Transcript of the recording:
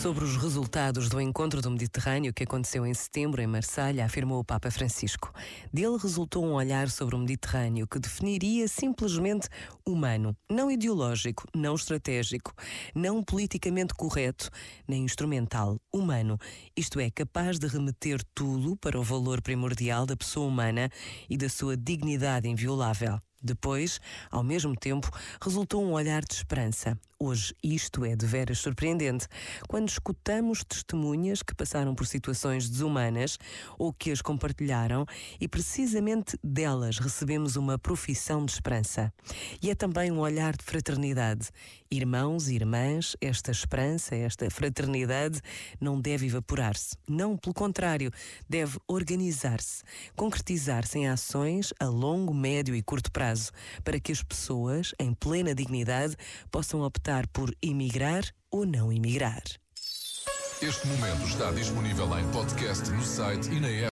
Sobre os resultados do encontro do Mediterrâneo que aconteceu em setembro em Marselha, afirmou o Papa Francisco. Dele resultou um olhar sobre o Mediterrâneo que definiria simplesmente humano, não ideológico, não estratégico, não politicamente correto, nem instrumental, humano. Isto é, capaz de remeter tudo para o valor primordial da pessoa humana e da sua dignidade inviolável. Depois, ao mesmo tempo, resultou um olhar de esperança. Hoje isto é de veras surpreendente. Quando escutamos testemunhas que passaram por situações desumanas ou que as compartilharam e precisamente delas recebemos uma profissão de esperança. E é também um olhar de fraternidade. Irmãos e irmãs, esta esperança, esta fraternidade não deve evaporar-se. Não, pelo contrário, deve organizar-se, concretizar-se em ações a longo, médio e curto prazo prazo para que as pessoas, em plena dignidade, possam optar por emigrar ou não emigrar. Este momento está disponível em podcast no site e na app.